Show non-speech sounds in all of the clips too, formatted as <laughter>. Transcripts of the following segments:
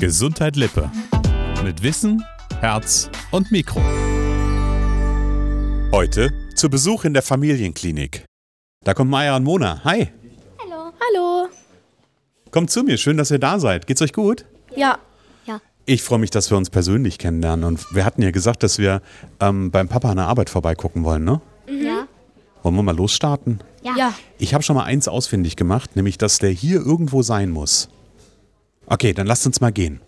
Gesundheit Lippe. Mit Wissen, Herz und Mikro. Heute zu Besuch in der Familienklinik. Da kommt Maya und Mona. Hi. Hallo. Hallo. Kommt zu mir. Schön, dass ihr da seid. Geht's euch gut? Ja. Ja. Ich freue mich, dass wir uns persönlich kennenlernen. Und wir hatten ja gesagt, dass wir ähm, beim Papa an der Arbeit vorbeigucken wollen, ne? Ja. Wollen wir mal losstarten? Ja. Ja. Ich habe schon mal eins ausfindig gemacht, nämlich, dass der hier irgendwo sein muss. Okay, dann lasst uns mal gehen.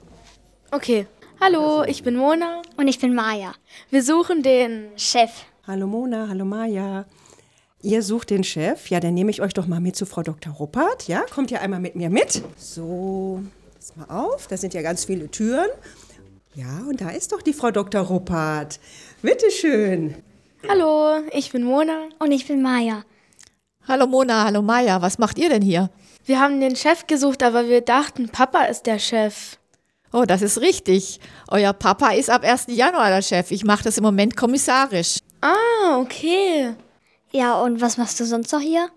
Okay. Hallo, ich bin Mona. Und ich bin Maja. Wir suchen den. Chef. Hallo Mona, hallo Maja. Ihr sucht den Chef? Ja, dann nehme ich euch doch mal mit zu Frau Dr. Ruppert. Ja, kommt ihr einmal mit mir mit? So, pass mal auf, da sind ja ganz viele Türen. Ja, und da ist doch die Frau Dr. Ruppert. Bitteschön. Hallo, ich bin Mona. Und ich bin Maja. Hallo Mona, hallo Maja, was macht ihr denn hier? Wir haben den Chef gesucht, aber wir dachten, Papa ist der Chef. Oh, das ist richtig. Euer Papa ist ab 1. Januar der Chef. Ich mache das im Moment kommissarisch. Ah, okay. Ja, und was machst du sonst noch hier?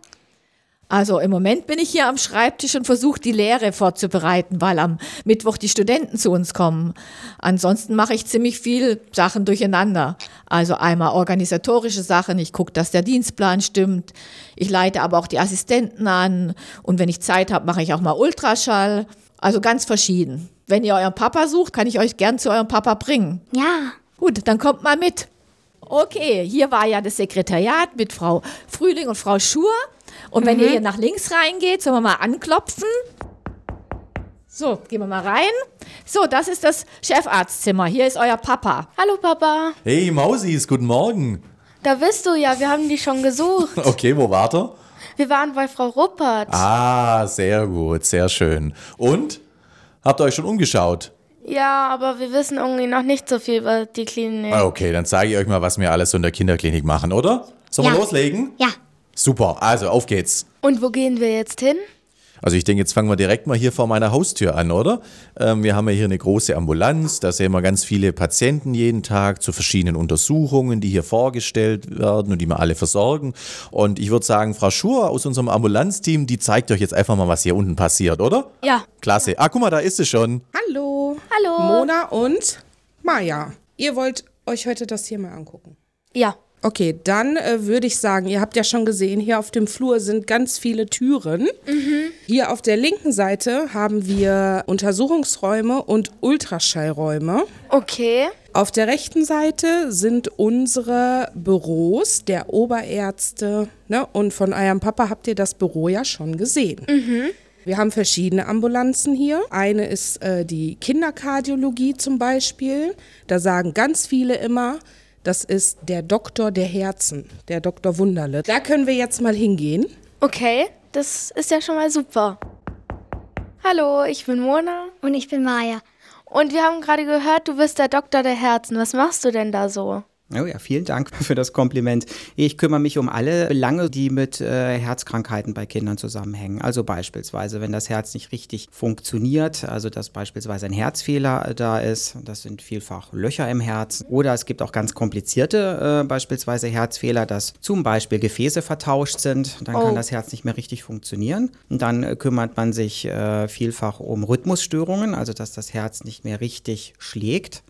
Also im Moment bin ich hier am Schreibtisch und versuche die Lehre vorzubereiten, weil am Mittwoch die Studenten zu uns kommen. Ansonsten mache ich ziemlich viel Sachen durcheinander. Also einmal organisatorische Sachen, ich gucke, dass der Dienstplan stimmt. Ich leite aber auch die Assistenten an und wenn ich Zeit habe, mache ich auch mal Ultraschall. Also ganz verschieden. Wenn ihr euren Papa sucht, kann ich euch gern zu eurem Papa bringen. Ja. Gut, dann kommt mal mit. Okay, hier war ja das Sekretariat mit Frau Frühling und Frau Schur. Und wenn ihr hier nach links reingeht, sollen wir mal anklopfen. So, gehen wir mal rein. So, das ist das Chefarztzimmer. Hier ist euer Papa. Hallo, Papa. Hey Mausis, guten Morgen. Da bist du ja, wir haben die schon gesucht. <laughs> Okay, wo wart ihr? Wir waren bei Frau Ruppert. Ah, sehr gut, sehr schön. Und? Habt ihr euch schon umgeschaut? Ja, aber wir wissen irgendwie noch nicht so viel über die Klinik. Okay, dann zeige ich euch mal, was wir alles so in der Kinderklinik machen, oder? Sollen wir Ja. loslegen? Ja. Super, also auf geht's. Und wo gehen wir jetzt hin? Also ich denke, jetzt fangen wir direkt mal hier vor meiner Haustür an, oder? Ähm, wir haben ja hier eine große Ambulanz, da sehen wir ganz viele Patienten jeden Tag zu verschiedenen Untersuchungen, die hier vorgestellt werden und die wir alle versorgen. Und ich würde sagen, Frau Schur aus unserem Ambulanzteam, die zeigt euch jetzt einfach mal, was hier unten passiert, oder? Ja. Klasse. Ah, guck mal, da ist sie schon. Hallo. Hallo. Mona und Maja. Ihr wollt euch heute das hier mal angucken. Ja. Okay, dann äh, würde ich sagen, ihr habt ja schon gesehen, hier auf dem Flur sind ganz viele Türen. Hier auf der linken Seite haben wir Untersuchungsräume und Ultraschallräume. Okay. Auf der rechten Seite sind unsere Büros der Oberärzte. Ne? Und von eurem Papa habt ihr das Büro ja schon gesehen. Wir haben verschiedene Ambulanzen hier. Eine ist äh, die Kinderkardiologie zum Beispiel. Da sagen ganz viele immer, das ist der Doktor der Herzen, der Doktor Wunderle. Da können wir jetzt mal hingehen. Okay, das ist ja schon mal super. Hallo, ich bin Mona. Und ich bin Maja. Und wir haben gerade gehört, du bist der Doktor der Herzen. Was machst du denn da so? Oh ja, vielen Dank <laughs> für das Kompliment. Ich kümmere mich um alle Belange, die mit äh, Herzkrankheiten bei Kindern zusammenhängen. Also beispielsweise, wenn das Herz nicht richtig funktioniert, also dass beispielsweise ein Herzfehler äh, da ist, das sind vielfach Löcher im Herz. Oder es gibt auch ganz komplizierte äh, beispielsweise Herzfehler, dass zum Beispiel Gefäße vertauscht sind. Dann Oh. kann das Herz nicht mehr richtig funktionieren. Und dann äh, kümmert man sich äh, vielfach um Rhythmusstörungen, also dass das Herz nicht mehr richtig schlägt.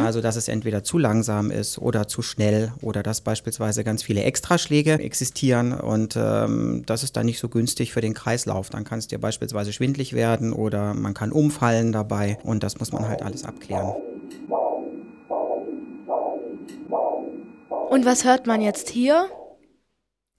Also, dass es entweder zu langsam ist oder zu schnell oder dass beispielsweise ganz viele Extraschläge existieren und ähm, das ist dann nicht so günstig für den Kreislauf. Dann kann es dir beispielsweise schwindlig werden oder man kann umfallen dabei und das muss man halt alles abklären. Und was hört man jetzt hier?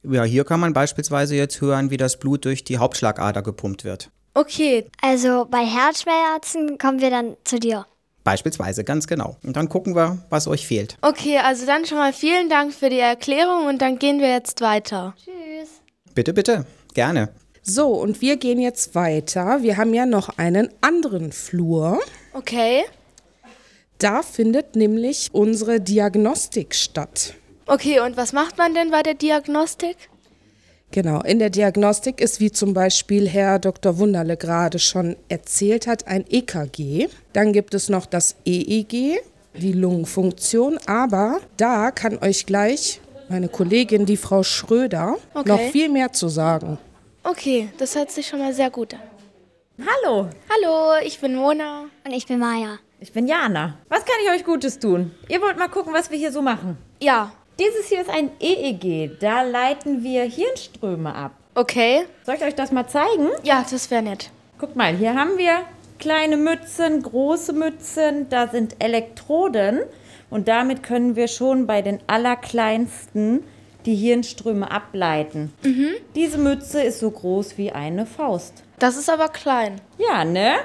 Ja, hier kann man beispielsweise jetzt hören, wie das Blut durch die Hauptschlagader gepumpt wird. Okay, Also bei Herzschmerzen kommen wir dann zu dir. Beispielsweise, ganz genau. Und dann gucken wir, was euch fehlt. okay, also dann schon mal vielen Dank für die Erklärung und dann gehen wir jetzt weiter. Tschüss. Bitte, bitte, gerne. So, und wir gehen jetzt weiter. Wir haben ja noch einen anderen Flur. Okay. Da findet nämlich unsere Diagnostik statt. Okay, und was macht man denn bei der Diagnostik? Genau, in der Diagnostik ist, wie zum Beispiel Herr Dr. Wunderle gerade schon erzählt hat, ein EKG. Dann gibt es noch das EEG, die Lungenfunktion. Aber da kann euch gleich meine Kollegin, die Frau Schröder, Okay. noch viel mehr zu sagen. Okay, das hört sich schon mal sehr gut an. Hallo, Hallo, ich bin Mona. Und ich bin Maya. ich bin Jana. Was kann ich euch Gutes tun? Ihr wollt mal gucken, was wir hier so machen. Ja, Dieses hier ist ein EEG. Da leiten wir Hirnströme ab. okay. Soll ich euch das mal zeigen? Ja, das wäre nett. Guckt mal, hier haben wir kleine Mützen, große Mützen, da sind Elektroden und damit können wir schon bei den allerkleinsten die Hirnströme ableiten. Diese Mütze ist so groß wie eine Faust. Das ist aber klein. Ja, ne?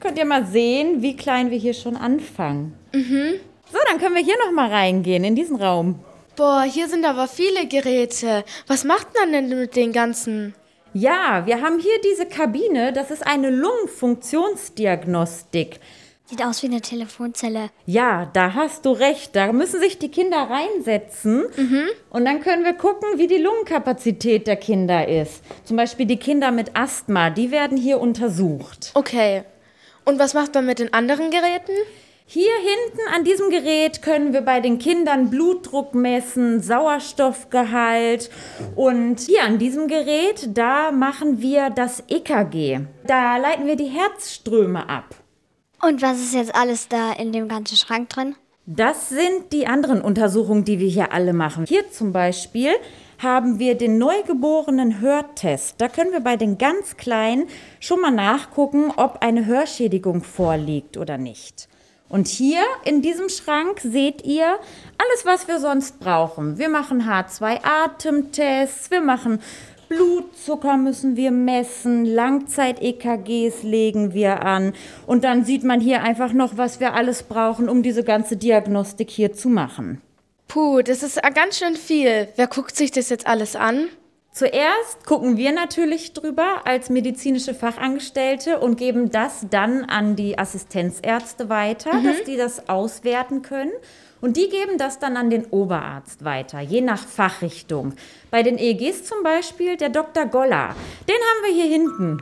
Könnt ihr mal sehen, wie klein wir hier schon anfangen. So, dann können wir hier noch mal reingehen in diesen Raum. Boah, hier sind aber viele Geräte. Was macht man denn mit den ganzen? Ja, wir haben hier diese Kabine, das ist eine Lungenfunktionsdiagnostik. Sieht aus wie eine Telefonzelle. Ja, da hast du recht. Da müssen sich die Kinder reinsetzen. Und dann können wir gucken, wie die Lungenkapazität der Kinder ist. Zum Beispiel die Kinder mit Asthma, die werden hier untersucht. Okay. Und was macht man mit den anderen Geräten? Hier hinten an diesem Gerät können wir bei den Kindern Blutdruck messen, Sauerstoffgehalt. Und hier an diesem Gerät, da machen wir das EKG. Da leiten wir die Herzströme ab. Und was ist jetzt alles da in dem ganzen Schrank drin? Das sind die anderen Untersuchungen, die wir hier alle machen. Hier zum Beispiel haben wir den neugeborenen Hörtest. Da können wir bei den ganz Kleinen schon mal nachgucken, ob eine Hörschädigung vorliegt oder nicht. Und hier in diesem Schrank seht ihr alles, was wir sonst brauchen. Wir machen H2-Atemtests, wir machen Blutzucker müssen wir messen, Langzeit-EKGs legen wir an. Und dann sieht man hier einfach noch, was wir alles brauchen, um diese ganze Diagnostik hier zu machen. Puh, das ist ganz schön viel. Wer guckt sich das jetzt alles an? Zuerst gucken wir natürlich drüber als medizinische Fachangestellte und geben das dann an die Assistenzärzte weiter, dass die das auswerten können. Und die geben das dann an den Oberarzt weiter, je nach Fachrichtung. Bei den EEGs zum Beispiel der Dr. Goller. Den haben wir hier hinten.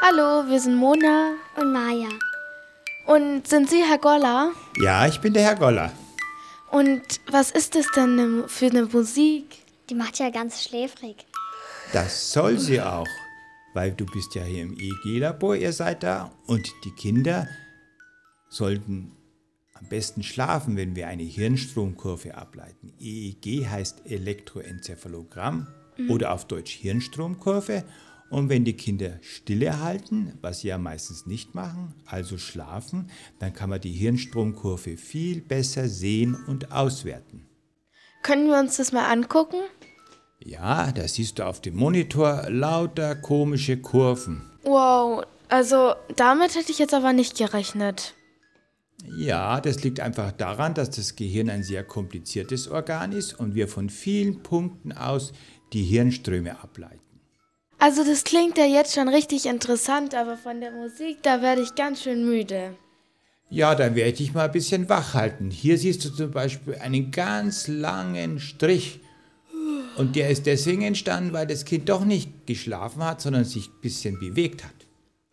Hallo, wir sind Mona. Und Maya. Und sind Sie Herr Goller? Ja, ich bin der Herr Goller. Und was ist das denn ne- für eine Musik? Die macht ja ganz schläfrig. Das soll sie auch, weil du bist ja hier im EEG-Labor, ihr seid da und die Kinder sollten am besten schlafen, wenn wir eine Hirnstromkurve ableiten. EEG heißt Elektroenzephalogramm oder auf Deutsch Hirnstromkurve. Und wenn die Kinder Stille halten, was sie ja meistens nicht machen, also schlafen, dann kann man die Hirnstromkurve viel besser sehen und auswerten. Können wir uns das mal angucken? Ja, da siehst du auf dem Monitor lauter komische Kurven. Wow, also damit hätte ich jetzt aber nicht gerechnet. Ja, das liegt einfach daran, dass das Gehirn ein sehr kompliziertes Organ ist und wir von vielen Punkten aus die Hirnströme ableiten. Also das klingt ja jetzt schon richtig interessant, aber von der Musik, da werde ich ganz schön müde. Ja, dann werde ich dich mal ein bisschen wach halten. Hier siehst du zum Beispiel einen ganz langen Strich. Und der ist deswegen entstanden, weil das Kind doch nicht geschlafen hat, sondern sich ein bisschen bewegt hat.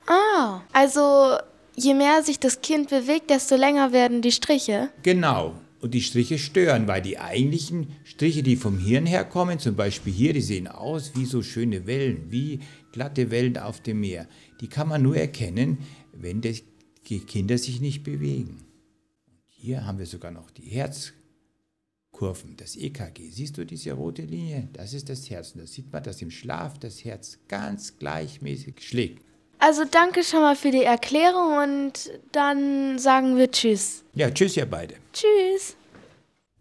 Ah, also je mehr sich das Kind bewegt, desto länger werden die Striche. Genau. Und die Striche stören, weil die eigentlichen Striche, die vom Hirn herkommen, zum Beispiel hier, die sehen aus wie so schöne Wellen, wie glatte Wellen auf dem Meer. Die kann man nur erkennen, wenn die Kinder sich nicht bewegen. Hier haben wir sogar noch die Herzkurven, das EKG. Siehst du diese rote Linie? Das ist das Herz. Und da sieht man, dass im Schlaf das Herz ganz gleichmäßig schlägt. Also danke schon mal für die Erklärung und dann sagen wir Tschüss. Ja, tschüss, ihr beide. Tschüss.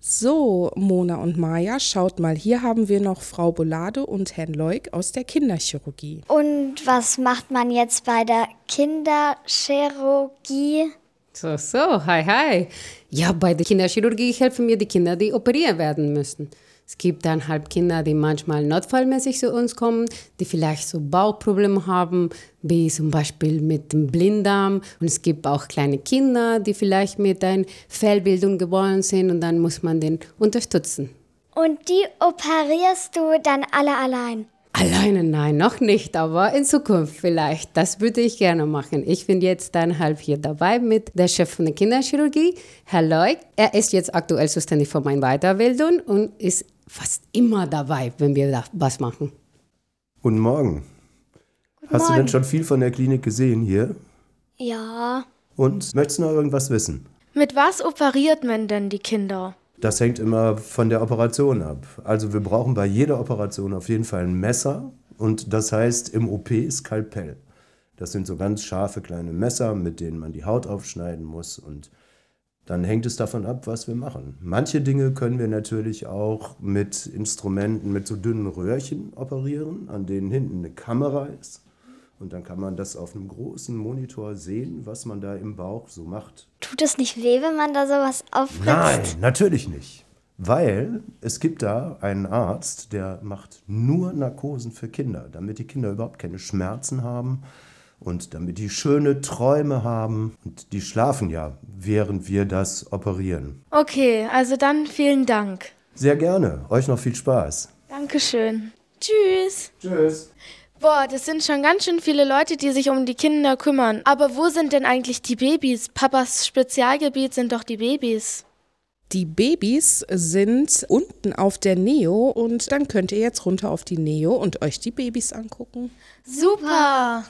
So, Mona und Maja, schaut mal, hier haben wir noch Frau Bolade und Herrn Leuk aus der Kinderchirurgie. Und was macht man jetzt bei der Kinderchirurgie? So, so, hi, hi. Ja, bei der Kinderchirurgie helfen mir die Kinder, die operiert werden müssen. Es gibt dann halt Kinder, die manchmal notfallmäßig zu uns kommen, die vielleicht so Bauchprobleme haben, wie zum Beispiel mit dem Blinddarm. Und es gibt auch kleine Kinder, die vielleicht mit einer Fehlbildung geboren sind und dann muss man den unterstützen. Und die operierst du dann alle allein? Alleine nein, noch nicht, aber in Zukunft vielleicht. Das würde ich gerne machen. Ich bin jetzt dann halb hier dabei mit der Chef von der Kinderchirurgie, Herr Leuk. Er ist jetzt aktuell zuständig für meine Weiterbildung und ist fast immer dabei, wenn wir da was machen. Guten Morgen. Hast du Morgen. denn schon viel von der Klinik gesehen hier? Ja. Und möchtest du noch irgendwas wissen? Mit was operiert man denn die Kinder? Das hängt immer von der Operation ab. Also wir brauchen bei jeder Operation auf jeden Fall ein Messer und das heißt im OP Skalpell. Das sind so ganz scharfe kleine Messer, mit denen man die Haut aufschneiden muss und dann hängt es davon ab, was wir machen. Manche Dinge können wir natürlich auch mit Instrumenten, mit so dünnen Röhrchen operieren, an denen hinten eine Kamera ist. Und dann kann man das auf einem großen Monitor sehen, was man da im Bauch so macht. Tut es nicht weh, wenn man da sowas aufritzt? Nein, natürlich nicht. Weil es gibt da einen Arzt, der macht nur Narkosen für Kinder, damit die Kinder überhaupt keine Schmerzen haben und damit die schöne Träume haben. Und die schlafen ja, während wir das operieren. Okay, also dann vielen Dank. Sehr gerne. Euch noch viel Spaß. Dankeschön. Tschüss. Tschüss. Boah, das sind schon ganz schön viele Leute, die sich um die Kinder kümmern. Aber wo sind denn eigentlich die Babys? Papas Spezialgebiet sind doch die Babys. Die Babys sind unten auf der Neo und dann könnt ihr jetzt runter auf die Neo und euch die Babys angucken. Super.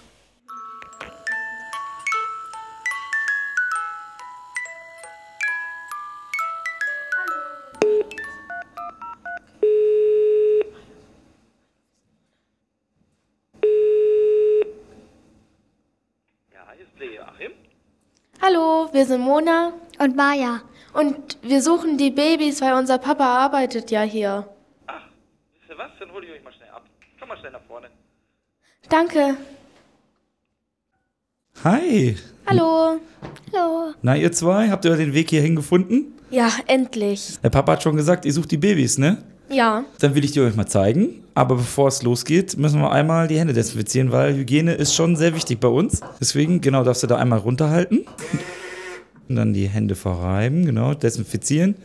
Hallo, wir sind Mona Und Maja. und wir suchen die Babys, weil unser Papa arbeitet ja hier. Wisst ihr was? Dann hol ich euch mal schnell ab. Komm mal schnell nach vorne. Danke. Hi. Hallo. Hallo. Na, ihr zwei, habt ihr den Weg hierhin gefunden? Ja, endlich. Der Papa hat schon gesagt, ihr sucht die Babys, ne? Ja. Dann will ich die euch mal zeigen. Aber bevor es losgeht, müssen wir einmal die Hände desinfizieren, weil Hygiene ist schon sehr wichtig bei uns. Deswegen, genau, darfst du da einmal runterhalten. Und dann die Hände verreiben, genau, desinfizieren.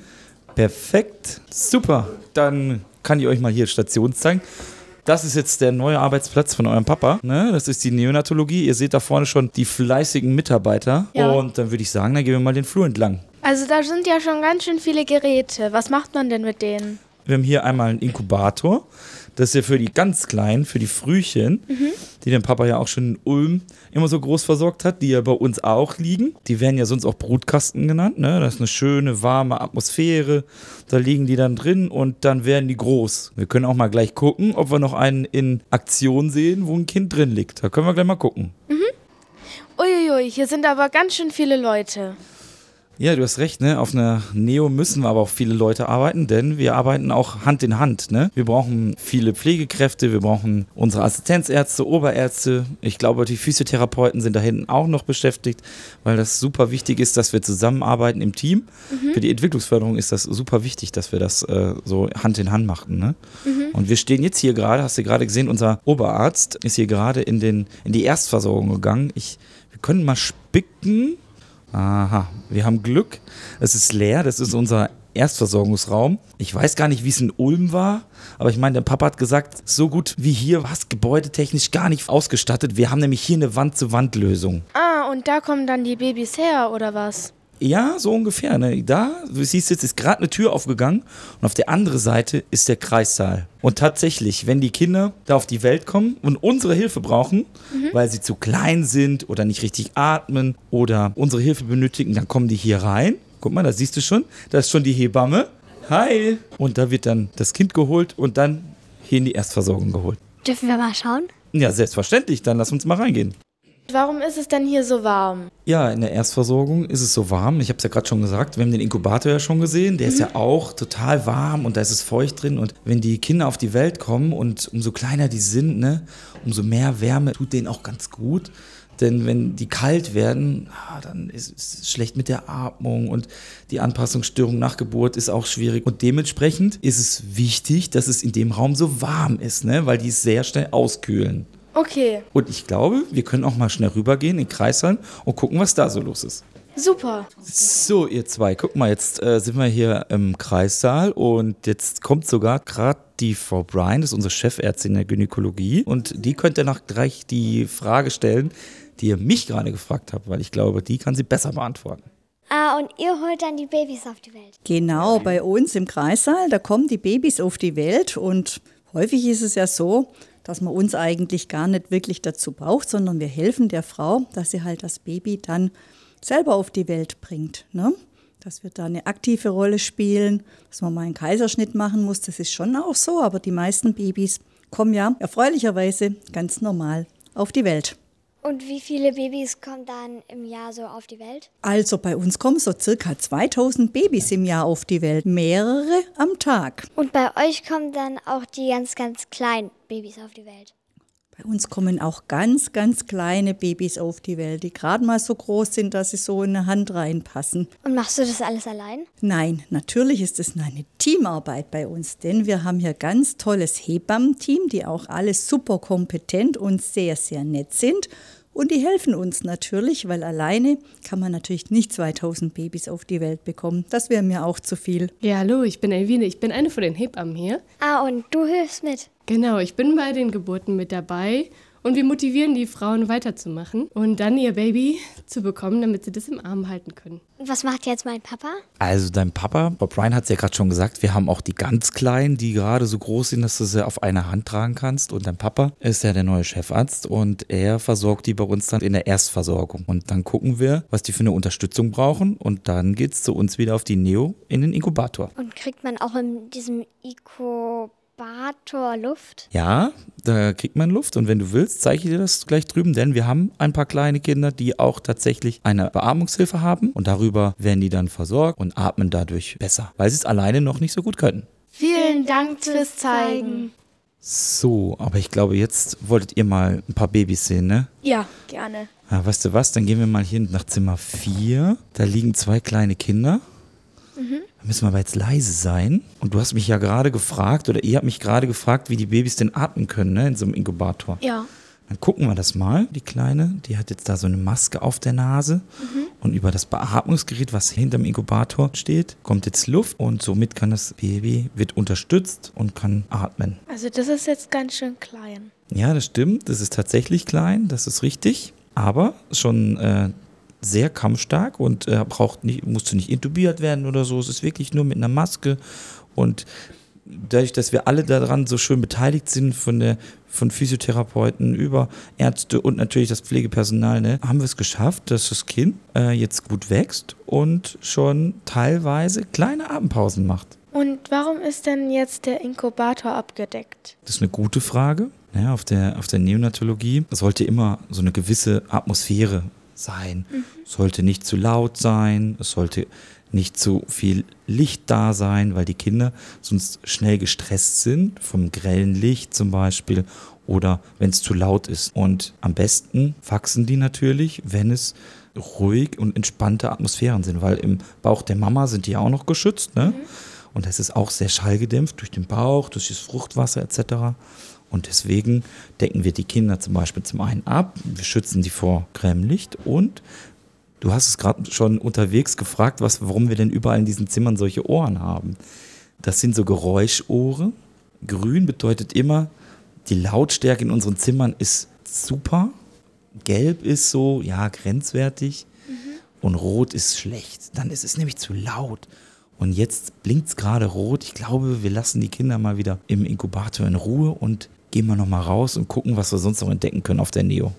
Perfekt. Super. Dann kann ich euch mal hier Stations zeigen. Das ist jetzt der neue Arbeitsplatz von eurem Papa. Ne? Das ist die Neonatologie. Ihr seht da vorne schon die fleißigen Mitarbeiter. Ja. Und dann würde ich sagen, dann gehen wir mal den Flur entlang. Also da sind ja schon ganz schön viele Geräte. Was macht man denn mit denen? Wir haben hier einmal einen Inkubator. Das ist ja für die ganz Kleinen, für die Frühchen, die der Papa ja auch schon in Ulm immer so groß versorgt hat, die ja bei uns auch liegen. Die werden ja sonst auch Brutkasten genannt. Ne? Das ist eine schöne, warme Atmosphäre. Da liegen die dann drin und dann werden die groß. Wir können auch mal gleich gucken, ob wir noch einen in Aktion sehen, wo ein Kind drin liegt. Da können wir gleich mal gucken. Uiuiui, hier sind aber ganz schön viele Leute. Ja, du hast recht, ne? Auf einer Neo müssen wir aber auch viele Leute arbeiten, denn wir arbeiten auch Hand in Hand, ne? Wir brauchen viele Pflegekräfte, wir brauchen unsere Assistenzärzte, Oberärzte. Ich glaube, die Physiotherapeuten sind da hinten auch noch beschäftigt, weil das super wichtig ist, dass wir zusammenarbeiten im Team. Für die Entwicklungsförderung ist das super wichtig, dass wir das äh, so Hand in Hand machen, ne? Und wir stehen jetzt hier gerade, hast du gerade gesehen, unser Oberarzt ist hier gerade in, den, in die Erstversorgung gegangen. Ich, wir können mal spicken. Aha, wir haben Glück. Es ist leer, das ist unser Erstversorgungsraum. Ich weiß gar nicht, wie es in Ulm war, aber ich meine, der Papa hat gesagt, so gut wie hier war es gebäudetechnisch gar nicht ausgestattet. Wir haben nämlich hier eine Wand-zu-Wand-Lösung. Ah, und da kommen dann die Babys her, oder was? Ja, so ungefähr. Ne? Da, du siehst jetzt, ist gerade eine Tür aufgegangen und auf der anderen Seite ist der Kreissaal. Und tatsächlich, wenn die Kinder da auf die Welt kommen und unsere Hilfe brauchen, weil sie zu klein sind oder nicht richtig atmen oder unsere Hilfe benötigen, dann kommen die hier rein. Guck mal, da siehst du schon, da ist schon die Hebamme. Hi! Und da wird dann das Kind geholt und dann hier in die Erstversorgung geholt. Dürfen wir mal schauen? Ja, selbstverständlich, dann lass uns mal reingehen. Warum ist es denn hier so warm? Ja, in der Erstversorgung ist es so warm. Ich habe es ja gerade schon gesagt. Wir haben den Inkubator ja schon gesehen. Der ist ja auch total warm und da ist es feucht drin. Und wenn die Kinder auf die Welt kommen und umso kleiner die sind, ne, umso mehr Wärme tut denen auch ganz gut. Denn wenn die kalt werden, ah, dann ist es schlecht mit der Atmung und die Anpassungsstörung nach Geburt ist auch schwierig. Und dementsprechend ist es wichtig, dass es in dem Raum so warm ist, ne, weil die es sehr schnell auskühlen. Okay, Und ich glaube, wir können auch mal schnell rübergehen in den Kreissaal und gucken, was da so los ist. super. So, ihr zwei, guck mal, jetzt äh, sind wir hier im Kreissaal und jetzt kommt sogar gerade die Frau Bryan, das ist unsere Chefärztin der Gynäkologie und die könnte nach gleich die Frage stellen, die ihr mich gerade gefragt habt, weil ich glaube, die kann sie besser beantworten. Ah, und ihr holt dann die Babys auf die Welt. Genau, bei uns im Kreissaal, da kommen die Babys auf die Welt und häufig ist es ja so, dass man uns eigentlich gar nicht wirklich dazu braucht, sondern wir helfen der Frau, dass sie halt das Baby dann selber auf die Welt bringt. Ne? Dass wir da eine aktive Rolle spielen, dass man mal einen Kaiserschnitt machen muss, das ist schon auch so, aber die meisten Babys kommen ja erfreulicherweise ganz normal auf die Welt. Und wie viele Babys kommen dann im Jahr so auf die Welt? Also bei uns kommen so circa 2000 Babys im Jahr auf die Welt, mehrere am Tag. Und bei euch kommen dann auch die ganz, ganz kleinen Babys auf die Welt. Bei uns kommen auch ganz, ganz kleine Babys auf die Welt, die gerade mal so groß sind, dass sie so in eine Hand reinpassen. Und machst du das alles allein? Nein, natürlich ist es eine Teamarbeit bei uns, denn wir haben hier ganz tolles Hebammenteam, die auch alle super kompetent und sehr, sehr nett sind. Und die helfen uns natürlich, weil alleine kann man natürlich nicht 2000 Babys auf die Welt bekommen. Das wäre mir auch zu viel. Ja, hallo, ich bin Elvine. Ich bin eine von den Hebammen hier. Ah, und du hilfst mit? Genau, ich bin bei den Geburten mit dabei. Und wir motivieren die Frauen weiterzumachen und dann ihr Baby zu bekommen, damit sie das im Arm halten können. Und was macht jetzt mein Papa? Also dein Papa, Bob Ryan hat es ja gerade schon gesagt, wir haben auch die ganz Kleinen, die gerade so groß sind, dass du sie auf einer Hand tragen kannst. Und dein Papa ist ja der neue Chefarzt und er versorgt die bei uns dann in der Erstversorgung. Und dann gucken wir, was die für eine Unterstützung brauchen. Und dann geht es zu uns wieder auf die Neo in den Inkubator. Und kriegt man auch in diesem Inkubator Luft? Ja, da kriegt man Luft und wenn du willst, zeige ich dir das gleich drüben, denn wir haben ein paar kleine Kinder, die auch tatsächlich eine Beatmungshilfe haben und darüber werden die dann versorgt und atmen dadurch besser, weil sie es alleine noch nicht so gut können. Vielen Dank fürs Zeigen. So, aber ich glaube, jetzt wolltet ihr mal ein paar Babys sehen, ne? Ja, gerne. Ja, weißt du was, dann gehen wir mal hier nach Zimmer 4. Da liegen zwei kleine Kinder. Mhm. Da müssen wir aber jetzt leise sein. Und du hast mich ja gerade gefragt, oder ihr habt mich gerade gefragt, wie die Babys denn atmen können, ne, in so einem Inkubator. Ja. Dann gucken wir das mal. Die Kleine, die hat jetzt da so eine Maske auf der Nase. Mhm. Und über das Beatmungsgerät, was hinterm Inkubator steht, kommt jetzt Luft. Und somit kann das Baby, wird unterstützt und kann atmen. Also das ist jetzt ganz schön klein. Ja, das stimmt. Das ist tatsächlich klein, das ist richtig. Aber schon äh, sehr kampfstark und äh, braucht nicht, musste nicht intubiert werden oder so. Es ist wirklich nur mit einer Maske. Und dadurch, dass wir alle daran so schön beteiligt sind, von der von Physiotherapeuten über Ärzte und natürlich das Pflegepersonal, ne, haben wir es geschafft, dass das Kind äh, jetzt gut wächst und schon teilweise kleine Atempausen macht. Und warum ist denn jetzt der Inkubator abgedeckt? Das ist eine gute Frage. Ja, auf, der, auf der Neonatologie sollte immer so eine gewisse Atmosphäre sein. Mhm. Es sollte nicht zu laut sein, es sollte nicht zu viel Licht da sein, weil die Kinder sonst schnell gestresst sind, vom grellen Licht zum Beispiel oder wenn es zu laut ist. Und am besten wachsen die natürlich, wenn es ruhig und entspannte Atmosphären sind, weil im Bauch der Mama sind die auch noch geschützt. Ne? Und das ist auch sehr schallgedämpft durch den Bauch, durch das Fruchtwasser etc. Und deswegen decken wir die Kinder zum Beispiel zum einen ab, wir schützen die vor grellem Licht und du hast es gerade schon unterwegs gefragt, was, warum wir denn überall in diesen Zimmern solche Ohren haben. Das sind so Geräuschohre. Grün bedeutet immer, die Lautstärke in unseren Zimmern ist super. Gelb ist so, ja, grenzwertig. Und rot ist schlecht. Dann ist es nämlich zu laut. Und jetzt blinkt es gerade rot. Ich glaube, wir lassen die Kinder mal wieder im Inkubator in Ruhe und gehen wir nochmal raus und gucken, was wir sonst noch entdecken können auf der Neo.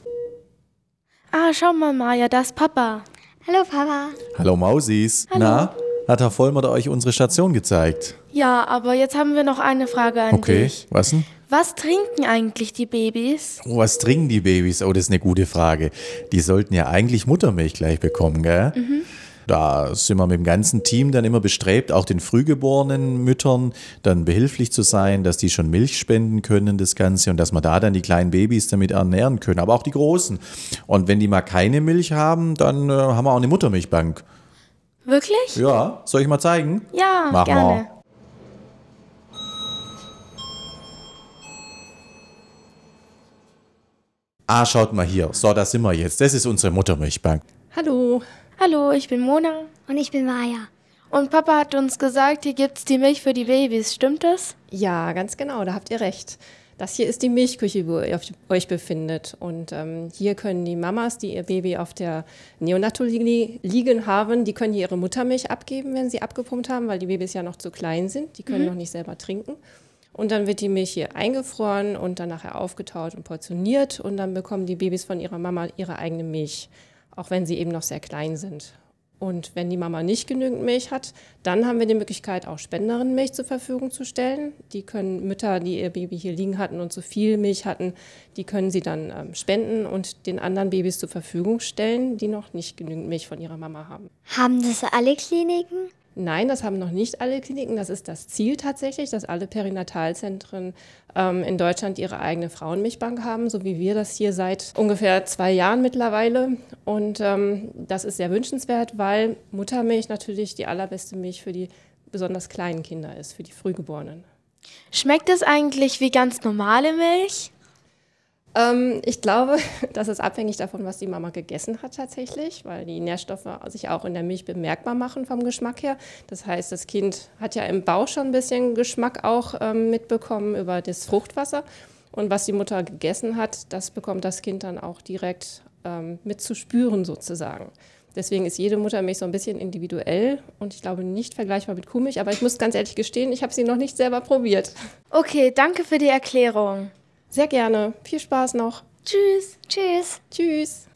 Ah, schau mal, Maja, da ist Papa. Hallo, Papa. Hallo Mausis. Hallo. Na, hat Herr Vollmer euch unsere Station gezeigt? Ja, aber jetzt haben wir noch eine Frage an Okay, dich. was denn? Was trinken eigentlich die Babys? Oh, was trinken die Babys? Oh, das ist eine gute Frage. Die sollten ja eigentlich Muttermilch gleich bekommen, gell? Mhm. Da sind wir mit dem ganzen Team dann immer bestrebt, auch den frühgeborenen Müttern dann behilflich zu sein, dass die schon Milch spenden können, das Ganze, und dass wir da dann die kleinen Babys damit ernähren können, aber auch die großen. Und wenn die mal keine Milch haben, dann äh, haben wir auch eine Muttermilchbank. Wirklich? Ja, soll ich mal zeigen? Ja, Machen gerne. wir. Ah, schaut mal hier. So, da sind wir jetzt. Das ist unsere Muttermilchbank. Hallo. Hallo, ich bin Mona. Und ich bin Maja. Und Papa hat uns gesagt, hier gibt's die Milch für die Babys, stimmt das? Ja, ganz genau, da habt ihr recht. Das hier ist die Milchküche, wo ihr euch befindet. Und ähm, hier können die Mamas, die ihr Baby auf der Neonatologie liegen haben, die können hier ihre Muttermilch abgeben, wenn sie abgepumpt haben, weil die Babys ja noch zu klein sind. Die können Mhm. noch nicht selber trinken. Und dann wird die Milch hier eingefroren und dann nachher aufgetaut und portioniert. Und dann bekommen die Babys von ihrer Mama ihre eigene Milch, auch wenn sie eben noch sehr klein sind. Und wenn die Mama nicht genügend Milch hat, dann haben wir die Möglichkeit, auch Spenderinnenmilch zur Verfügung zu stellen. Die können Mütter, die ihr Baby hier liegen hatten und zu viel Milch hatten, die können sie dann ähm, spenden und den anderen Babys zur Verfügung stellen, die noch nicht genügend Milch von ihrer Mama haben. Haben das alle Kliniken? Nein, das haben noch nicht alle Kliniken. Das ist das Ziel tatsächlich, dass alle Perinatalzentren ähm, in Deutschland ihre eigene Frauenmilchbank haben, so wie wir das hier seit ungefähr zwei Jahren mittlerweile. Und ähm, das ist sehr wünschenswert, weil Muttermilch natürlich die allerbeste Milch für die besonders kleinen Kinder ist, für die Frühgeborenen. Schmeckt es eigentlich wie ganz normale Milch? Ähm, ich glaube, <laughs> das ist abhängig davon, was die Mama gegessen hat tatsächlich, weil die Nährstoffe sich auch in der Milch bemerkbar machen vom Geschmack her. Das heißt, das Kind hat ja im Bauch schon ein bisschen Geschmack auch ähm, mitbekommen über das Fruchtwasser. Und was die Mutter gegessen hat, das bekommt das Kind dann auch direkt ähm, mit sozusagen. Deswegen ist jede Muttermilch so ein bisschen individuell und ich glaube nicht vergleichbar mit Kuhmilch. Aber ich muss ganz ehrlich gestehen, ich habe sie noch nicht selber probiert. Okay, danke für die Erklärung. Sehr gerne. Viel Spaß noch. Tschüss. Tschüss. Tschüss.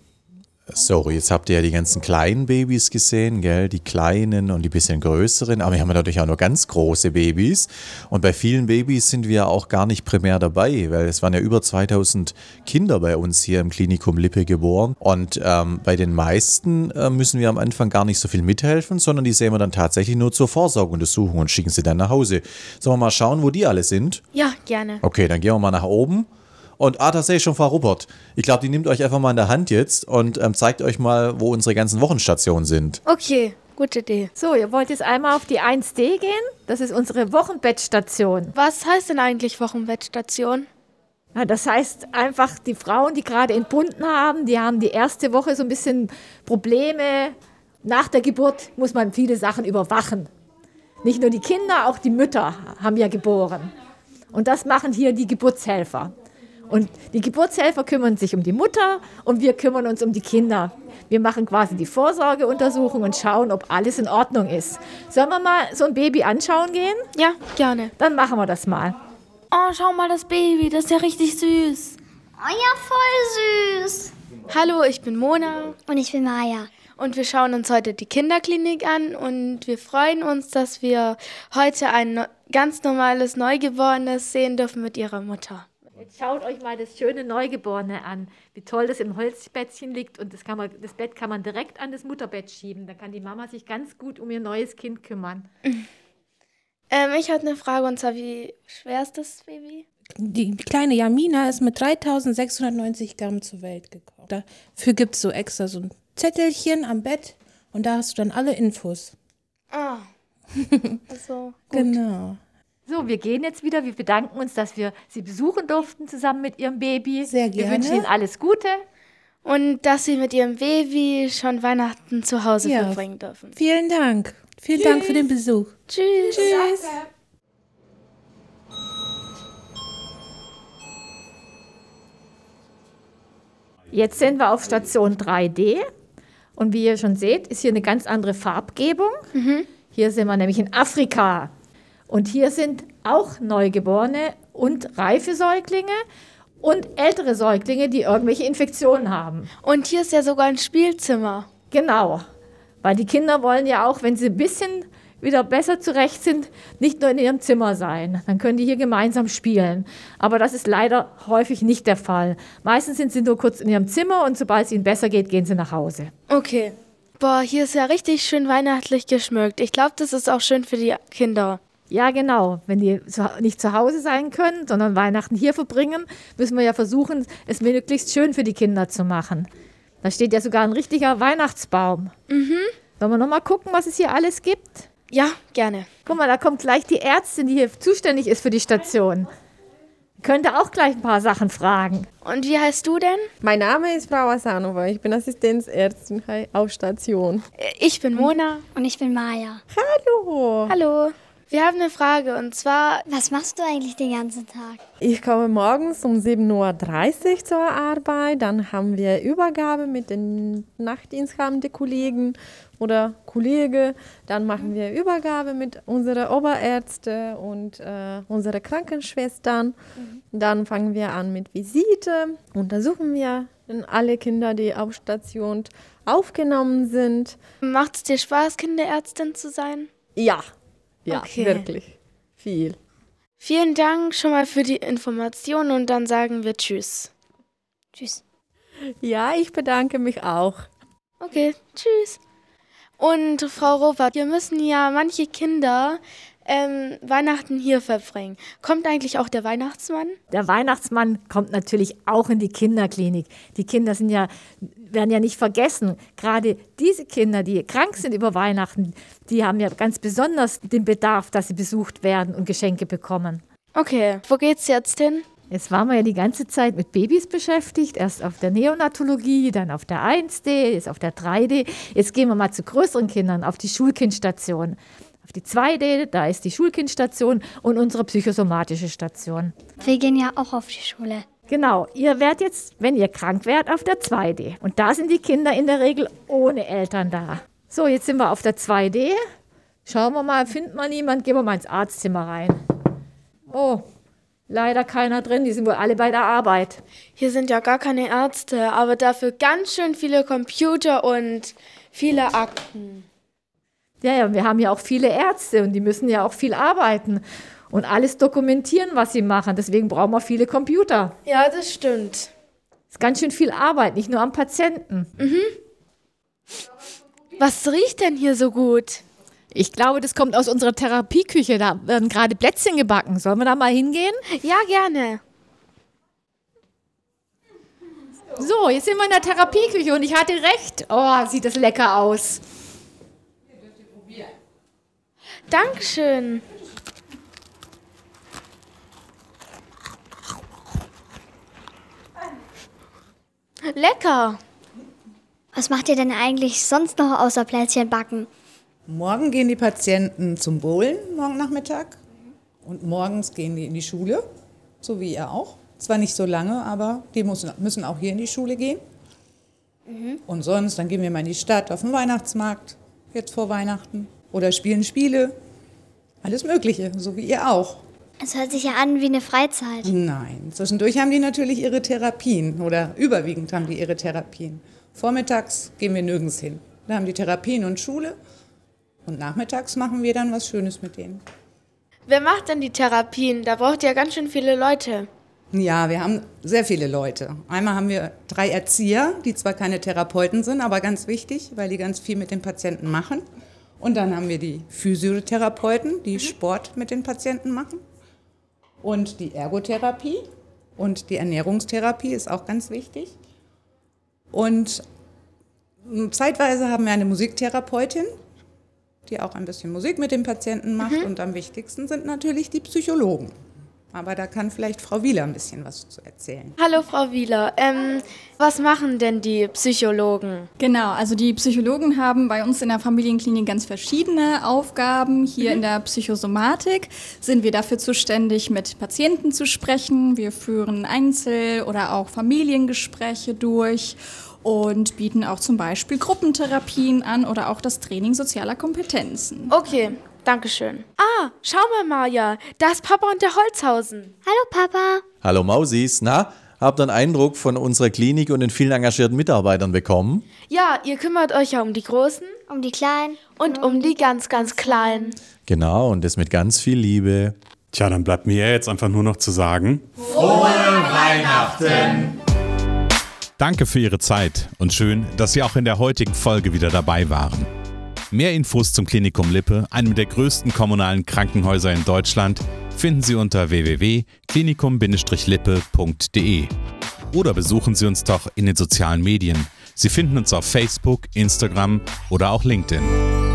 So, jetzt habt ihr ja die ganzen kleinen Babys gesehen, gell? Die kleinen und die bisschen größeren. Aber wir haben natürlich auch noch ganz große Babys. Und bei vielen Babys sind wir auch gar nicht primär dabei, weil es waren ja über 2000 Kinder bei uns hier im Klinikum Lippe geboren. Und ähm, bei den meisten äh, müssen wir am Anfang gar nicht so viel mithelfen, sondern die sehen wir dann tatsächlich nur zur Vorsorgeuntersuchung und schicken sie dann nach Hause. Sollen wir mal schauen, wo die alle sind? Ja, gerne. Okay, dann gehen wir mal nach oben. Und ah, da sehe ich schon Frau Ruppert. Ich glaube, die nimmt euch einfach mal in der Hand jetzt und ähm, zeigt euch mal, wo unsere ganzen Wochenstationen sind. Okay, gute Idee. So, ihr wollt jetzt einmal auf die 1D gehen? Das ist unsere Wochenbettstation. Was heißt denn eigentlich Wochenbettstation? Ja, das heißt einfach, die Frauen, die gerade entbunden haben, die haben die erste Woche so ein bisschen Probleme. Nach der Geburt muss man viele Sachen überwachen. Nicht nur die Kinder, auch die Mütter haben ja geboren. Und das machen hier die Geburtshelfer. Und die Geburtshelfer kümmern sich um die Mutter und wir kümmern uns um die Kinder. Wir machen quasi die Vorsorgeuntersuchung und schauen, ob alles in Ordnung ist. Sollen wir mal so ein Baby anschauen gehen? Ja, gerne. Dann machen wir das mal. Oh, schau mal das Baby, das ist ja richtig süß. Oh ja, voll süß. Hallo, ich bin Mona. Und ich bin Maya. Und wir schauen uns heute die Kinderklinik an und wir freuen uns, dass wir heute ein ganz normales Neugeborenes sehen dürfen mit ihrer Mutter. Jetzt schaut euch mal das schöne Neugeborene an, wie toll das im Holzbettchen liegt und das, kann man, das Bett kann man direkt an das Mutterbett schieben. Da kann die Mama sich ganz gut um ihr neues Kind kümmern. <laughs> Ähm, ich hatte eine Frage und zwar, wie schwer ist das Baby? Die kleine Jamina ist mit 3690 Gramm zur Welt gekommen. Dafür gibt es so extra so ein Zettelchen am Bett und da hast du dann alle Infos. Ah. <laughs> Also, Genau. So, wir gehen jetzt wieder. Wir bedanken uns, dass wir Sie besuchen durften zusammen mit Ihrem Baby. Sehr Wir gerne. wünschen Ihnen alles Gute. Und dass sie mit ihrem Baby schon Weihnachten zu Hause Ja. verbringen dürfen. Vielen Dank. Vielen Dank für den Besuch. Tschüss. Tschüss. Jetzt sind wir auf Station 3D. Und wie ihr schon seht, ist hier eine ganz andere Farbgebung. Hier sind wir nämlich in Afrika. Und hier sind auch Neugeborene und reife Säuglinge und ältere Säuglinge, die irgendwelche Infektionen haben. Und hier ist ja sogar ein Spielzimmer. Genau. Weil die Kinder wollen ja auch, wenn sie ein bisschen wieder besser zurecht sind, nicht nur in ihrem Zimmer sein. Dann können die hier gemeinsam spielen. Aber das ist leider häufig nicht der Fall. Meistens sind sie nur kurz in ihrem Zimmer und sobald es ihnen besser geht, gehen sie nach Hause. Okay. Boah, hier ist ja richtig schön weihnachtlich geschmückt. Ich glaube, das ist auch schön für die Kinder. Ja, genau. Wenn die nicht zu Hause sein können, sondern Weihnachten hier verbringen, müssen wir ja versuchen, es möglichst schön für die Kinder zu machen. Da steht ja sogar ein richtiger Weihnachtsbaum. Mhm. Sollen wir noch mal gucken, was es hier alles gibt? Ja, gerne. Guck mal, da kommt gleich die Ärztin, die hier zuständig ist für die Station. Könnte auch gleich ein paar Sachen fragen. Und wie heißt du denn? Mein Name ist Frau Asanova. Ich bin Assistenzärztin auf Station. Ich bin Mona. Und ich bin Maya. Hallo. Hallo. Wir haben eine Frage und zwar, was machst du eigentlich den ganzen Tag? Ich komme morgens um 7.30 Uhr zur Arbeit, dann haben wir Übergabe mit den nachtdiensthabenden Kollegen oder Kollege, dann machen wir Übergabe mit unseren Oberärzten und äh, unseren Krankenschwestern. Dann fangen wir an mit Visite, untersuchen wir alle Kinder, die auf Station aufgenommen sind. Macht es dir Spaß, Kinderärztin zu sein? Ja, ja, Okay. wirklich viel. Vielen Dank schon mal für die Information und dann sagen wir Tschüss. Tschüss. Ja, ich bedanke mich auch. Okay, tschüss. Und Frau Robert, wir müssen ja manche Kinder ähm, Weihnachten hier verbringen. Kommt eigentlich auch der Weihnachtsmann? Der Weihnachtsmann kommt natürlich auch in die Kinderklinik. Die Kinder sind ja, werden ja nicht vergessen. Gerade diese Kinder, die krank sind über Weihnachten, die haben ja ganz besonders den Bedarf, dass sie besucht werden und Geschenke bekommen. Okay, wo geht's jetzt hin? Jetzt waren wir ja die ganze Zeit mit Babys beschäftigt, erst auf der Neonatologie, dann auf der 1D, jetzt auf der 3D. Jetzt gehen wir mal zu größeren Kindern, auf die Schulkindstation. Auf die 2D, da ist die Schulkindstation und unsere psychosomatische Station. Wir gehen ja auch auf die Schule. Genau, ihr werdet jetzt, wenn ihr krank werdet, auf der 2D. Und da sind die Kinder in der Regel ohne Eltern da. So, jetzt sind wir auf der 2D. Schauen wir mal, findet man niemand, gehen wir mal ins Arztzimmer rein. Oh, leider keiner drin, die sind wohl alle bei der Arbeit. Hier sind ja gar keine Ärzte, aber dafür ganz schön viele Computer und viele Akten. Ja, ja, wir haben ja auch viele Ärzte und die müssen ja auch viel arbeiten und alles dokumentieren, was sie machen. Deswegen brauchen wir viele Computer. Ja, das stimmt. ist ganz schön viel Arbeit, nicht nur am Patienten. Mhm. Was riecht denn hier so gut? Ich glaube, das kommt aus unserer Therapieküche. Da werden gerade Plätzchen gebacken. Sollen wir da mal hingehen? Ja, gerne. So, jetzt sind wir in der Therapieküche und ich hatte recht. Oh, sieht das lecker aus. Dankeschön. Lecker. Was macht ihr denn eigentlich sonst noch außer Plätzchen backen? Morgen gehen die Patienten zum Bowlen, morgen Nachmittag. Und morgens gehen die in die Schule, so wie ihr auch. Zwar nicht so lange, aber die müssen, müssen auch hier in die Schule gehen. Und sonst, dann gehen wir mal in die Stadt, auf den Weihnachtsmarkt, jetzt vor Weihnachten. Oder spielen Spiele. Alles Mögliche, so wie ihr auch. Es hört sich ja an wie eine Freizeit. Nein, zwischendurch haben die natürlich ihre Therapien oder überwiegend haben die ihre Therapien. Vormittags gehen wir nirgends hin. Da haben die Therapien und Schule und nachmittags machen wir dann was Schönes mit denen. Wer macht denn die Therapien? Da braucht ihr ganz schön viele Leute. Ja, wir haben sehr viele Leute. Einmal haben wir drei Erzieher, die zwar keine Therapeuten sind, aber ganz wichtig, weil die ganz viel mit den Patienten machen. Und dann haben wir die Physiotherapeuten, die Sport mit den Patienten machen. Und die Ergotherapie und die Ernährungstherapie ist auch ganz wichtig. Und mm, zeitweise haben wir eine Musiktherapeutin, die auch ein bisschen Musik mit den Patienten macht. Und am wichtigsten sind natürlich die Psychologen. Aber da kann vielleicht Frau Wieler ein bisschen was zu erzählen. Hallo Frau Wieler. Ähm, was machen denn die Psychologen? Genau, also die Psychologen haben bei uns in der Familienklinik ganz verschiedene Aufgaben. Hier in der Psychosomatik sind wir dafür zuständig, mit Patienten zu sprechen. Wir führen Einzel- oder auch Familiengespräche durch und bieten auch zum Beispiel Gruppentherapien an oder auch das Training sozialer Kompetenzen. Okay, danke schön. Ah, schau mal, Maja. Da ist Papa und der Holzhausen. Hallo, Papa. Hallo Mausis, na, habt ihr einen Eindruck von unserer Klinik und den vielen engagierten Mitarbeitern bekommen? Ja, ihr kümmert euch ja um die Großen. Um die Kleinen. Und um die ganz, ganz Kleinen. Genau, und das mit ganz viel Liebe. Tja, dann bleibt mir jetzt einfach nur noch zu sagen. Frohe Weihnachten! Danke für Ihre Zeit und schön, dass Sie auch in der heutigen Folge wieder dabei waren. Mehr Infos zum Klinikum Lippe, einem der größten kommunalen Krankenhäuser in Deutschland, finden Sie unter www.klinikum-lippe.de. Oder besuchen Sie uns doch in den sozialen Medien. Sie finden uns auf Facebook, Instagram oder auch LinkedIn.